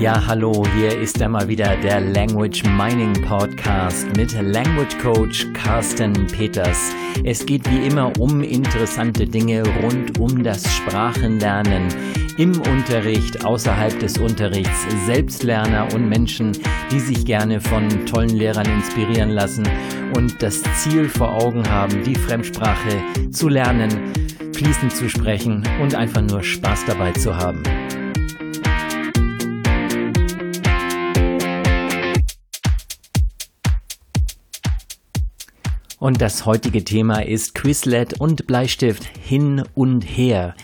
Ja, hallo, hier ist einmal wieder der Language Mining Podcast mit Language Coach Carsten Peters. Es geht wie immer um interessante Dinge rund um das Sprachenlernen im Unterricht, außerhalb des Unterrichts, Selbstlerner und Menschen, die sich gerne von tollen Lehrern inspirieren lassen und das Ziel vor Augen haben, die Fremdsprache zu lernen, fließend zu sprechen und einfach nur Spaß dabei zu haben. Und das heutige Thema ist Quizlet und Bleistift hin und her.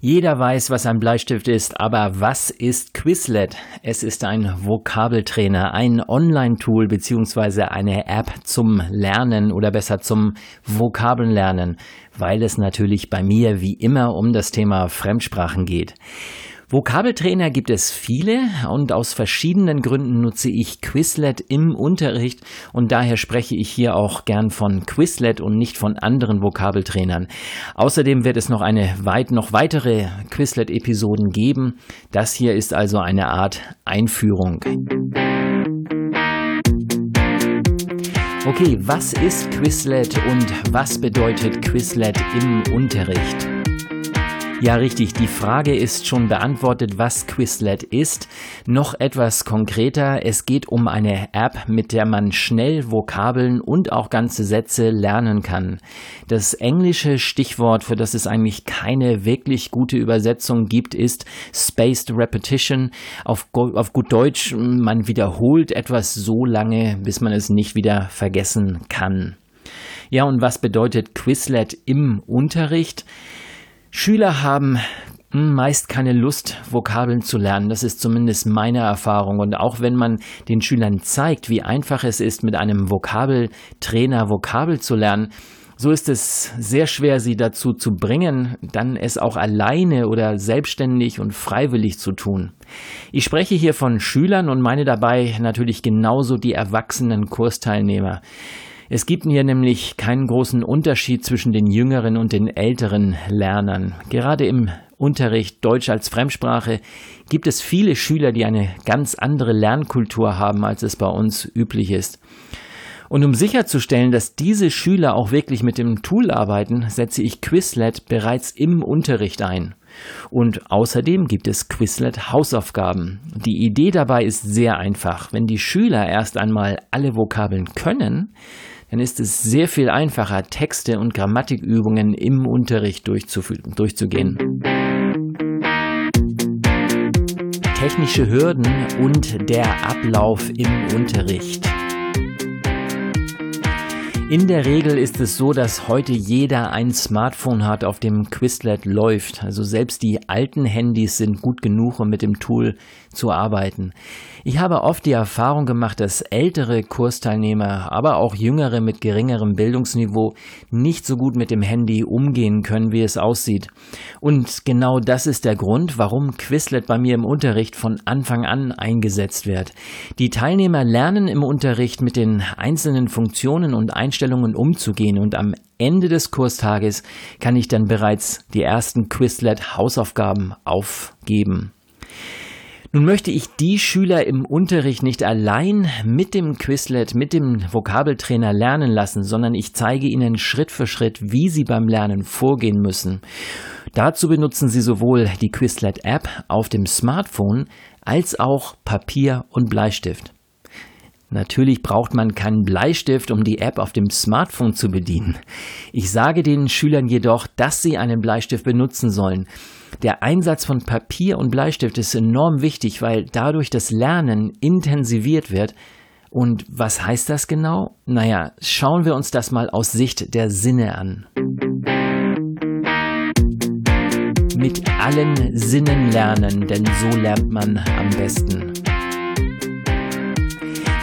Jeder weiß, was ein Bleistift ist, aber was ist Quizlet? Es ist ein Vokabeltrainer, ein Online-Tool beziehungsweise eine App zum Lernen oder besser zum Vokabellernen, weil es natürlich bei mir wie immer um das Thema Fremdsprachen geht. Vokabeltrainer gibt es viele und aus verschiedenen Gründen nutze ich Quizlet im Unterricht und daher spreche ich hier auch gern von Quizlet und nicht von anderen Vokabeltrainern. Außerdem wird es noch eine weit, noch weitere Quizlet-Episoden geben. Das hier ist also eine Art Einführung. Okay, was ist Quizlet und was bedeutet Quizlet im Unterricht? Ja, richtig. Die Frage ist schon beantwortet, was Quizlet ist. Noch etwas konkreter. Es geht um eine App, mit der man schnell Vokabeln und auch ganze Sätze lernen kann. Das englische Stichwort, für das es eigentlich keine wirklich gute Übersetzung gibt, ist Spaced Repetition. Auf, auf gut Deutsch, man wiederholt etwas so lange, bis man es nicht wieder vergessen kann. Ja, und was bedeutet Quizlet im Unterricht? Schüler haben hm, meist keine Lust, Vokabeln zu lernen. Das ist zumindest meine Erfahrung. Und auch wenn man den Schülern zeigt, wie einfach es ist, mit einem Vokabeltrainer Vokabel zu lernen, so ist es sehr schwer, sie dazu zu bringen, dann es auch alleine oder selbstständig und freiwillig zu tun. Ich spreche hier von Schülern und meine dabei natürlich genauso die erwachsenen Kursteilnehmer. Es gibt hier nämlich keinen großen Unterschied zwischen den jüngeren und den älteren Lernern. Gerade im Unterricht Deutsch als Fremdsprache gibt es viele Schüler, die eine ganz andere Lernkultur haben, als es bei uns üblich ist. Und um sicherzustellen, dass diese Schüler auch wirklich mit dem Tool arbeiten, setze ich Quizlet bereits im Unterricht ein. Und außerdem gibt es Quizlet Hausaufgaben. Die Idee dabei ist sehr einfach. Wenn die Schüler erst einmal alle Vokabeln können, dann ist es sehr viel einfacher, Texte und Grammatikübungen im Unterricht durchzugehen. Technische Hürden und der Ablauf im Unterricht. In der Regel ist es so, dass heute jeder ein Smartphone hat, auf dem Quizlet läuft. Also selbst die alten Handys sind gut genug, um mit dem Tool zu arbeiten. Ich habe oft die Erfahrung gemacht, dass ältere Kursteilnehmer, aber auch jüngere mit geringerem Bildungsniveau nicht so gut mit dem Handy umgehen können, wie es aussieht. Und genau das ist der Grund, warum Quizlet bei mir im Unterricht von Anfang an eingesetzt wird. Die Teilnehmer lernen im Unterricht mit den einzelnen Funktionen und Einstellungen umzugehen und am Ende des Kurstages kann ich dann bereits die ersten Quizlet Hausaufgaben aufgeben. Nun möchte ich die Schüler im Unterricht nicht allein mit dem Quizlet, mit dem Vokabeltrainer lernen lassen, sondern ich zeige ihnen Schritt für Schritt, wie sie beim Lernen vorgehen müssen. Dazu benutzen sie sowohl die Quizlet-App auf dem Smartphone als auch Papier und Bleistift. Natürlich braucht man keinen Bleistift, um die App auf dem Smartphone zu bedienen. Ich sage den Schülern jedoch, dass sie einen Bleistift benutzen sollen. Der Einsatz von Papier und Bleistift ist enorm wichtig, weil dadurch das Lernen intensiviert wird. Und was heißt das genau? Naja, schauen wir uns das mal aus Sicht der Sinne an. Mit allen Sinnen lernen, denn so lernt man am besten.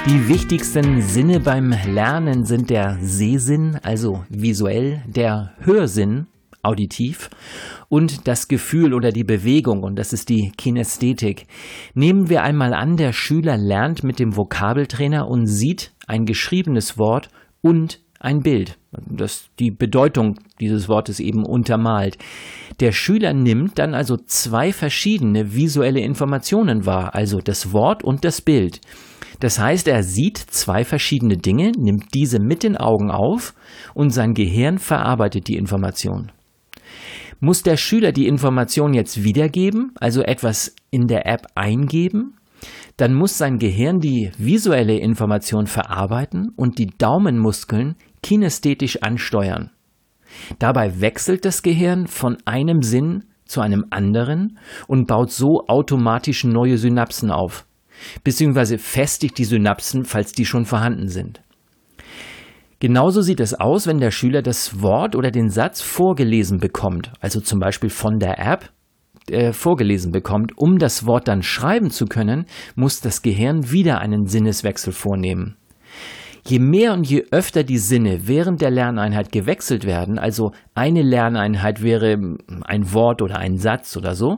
Die wichtigsten Sinne beim Lernen sind der Sehsinn, also visuell, der Hörsinn, auditiv, und das Gefühl oder die Bewegung, und das ist die Kinästhetik. Nehmen wir einmal an, der Schüler lernt mit dem Vokabeltrainer und sieht ein geschriebenes Wort und ein Bild, das die Bedeutung dieses Wortes eben untermalt. Der Schüler nimmt dann also zwei verschiedene visuelle Informationen wahr, also das Wort und das Bild. Das heißt, er sieht zwei verschiedene Dinge, nimmt diese mit den Augen auf und sein Gehirn verarbeitet die Information. Muss der Schüler die Information jetzt wiedergeben, also etwas in der App eingeben, dann muss sein Gehirn die visuelle Information verarbeiten und die Daumenmuskeln kinästhetisch ansteuern. Dabei wechselt das Gehirn von einem Sinn zu einem anderen und baut so automatisch neue Synapsen auf, beziehungsweise festigt die Synapsen, falls die schon vorhanden sind. Genauso sieht es aus, wenn der Schüler das Wort oder den Satz vorgelesen bekommt, also zum Beispiel von der App äh, vorgelesen bekommt. Um das Wort dann schreiben zu können, muss das Gehirn wieder einen Sinneswechsel vornehmen. Je mehr und je öfter die Sinne während der Lerneinheit gewechselt werden, also eine Lerneinheit wäre ein Wort oder ein Satz oder so,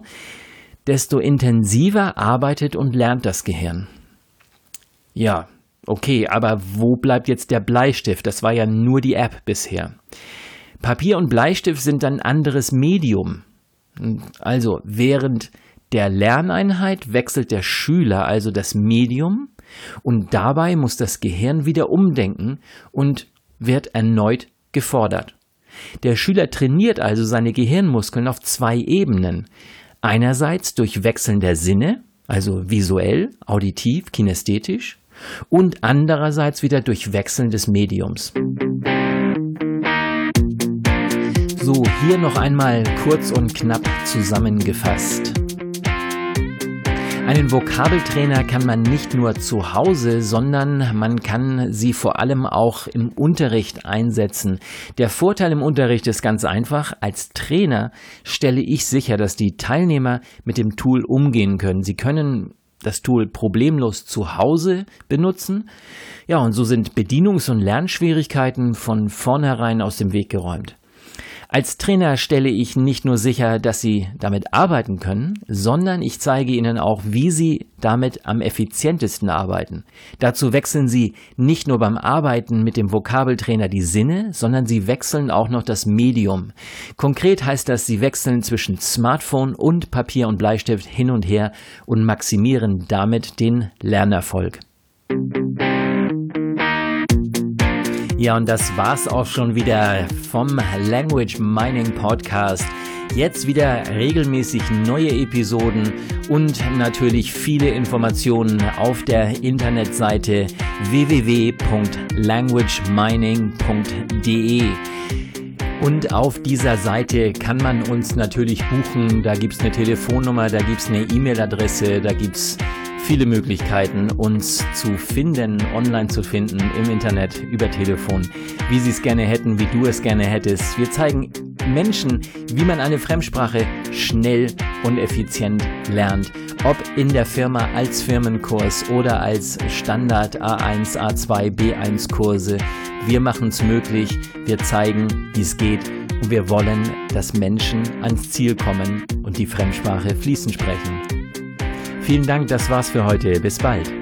desto intensiver arbeitet und lernt das Gehirn. Ja, okay, aber wo bleibt jetzt der Bleistift? Das war ja nur die App bisher. Papier und Bleistift sind ein anderes Medium. Also während der Lerneinheit wechselt der Schüler also das Medium und dabei muss das Gehirn wieder umdenken und wird erneut gefordert. Der Schüler trainiert also seine Gehirnmuskeln auf zwei Ebenen. Einerseits durch Wechseln der Sinne, also visuell, auditiv, kinästhetisch, und andererseits wieder durch Wechseln des Mediums. So, hier noch einmal kurz und knapp zusammengefasst. Einen Vokabeltrainer kann man nicht nur zu Hause, sondern man kann sie vor allem auch im Unterricht einsetzen. Der Vorteil im Unterricht ist ganz einfach. Als Trainer stelle ich sicher, dass die Teilnehmer mit dem Tool umgehen können. Sie können das Tool problemlos zu Hause benutzen. Ja, und so sind Bedienungs- und Lernschwierigkeiten von vornherein aus dem Weg geräumt. Als Trainer stelle ich nicht nur sicher, dass Sie damit arbeiten können, sondern ich zeige Ihnen auch, wie Sie damit am effizientesten arbeiten. Dazu wechseln Sie nicht nur beim Arbeiten mit dem Vokabeltrainer die Sinne, sondern Sie wechseln auch noch das Medium. Konkret heißt das, Sie wechseln zwischen Smartphone und Papier und Bleistift hin und her und maximieren damit den Lernerfolg. Ja, und das war's auch schon wieder vom Language Mining Podcast. Jetzt wieder regelmäßig neue Episoden und natürlich viele Informationen auf der Internetseite www.languagemining.de. Und auf dieser Seite kann man uns natürlich buchen. Da gibt's eine Telefonnummer, da gibt's eine E-Mail-Adresse, da gibt's viele Möglichkeiten, uns zu finden, online zu finden, im Internet, über Telefon, wie sie es gerne hätten, wie du es gerne hättest. Wir zeigen Menschen, wie man eine Fremdsprache schnell und effizient lernt. Ob in der Firma als Firmenkurs oder als Standard A1, A2, B1 Kurse. Wir machen es möglich. Wir zeigen, wie es geht. Und wir wollen, dass Menschen ans Ziel kommen und die Fremdsprache fließend sprechen. Vielen Dank, das war's für heute. Bis bald.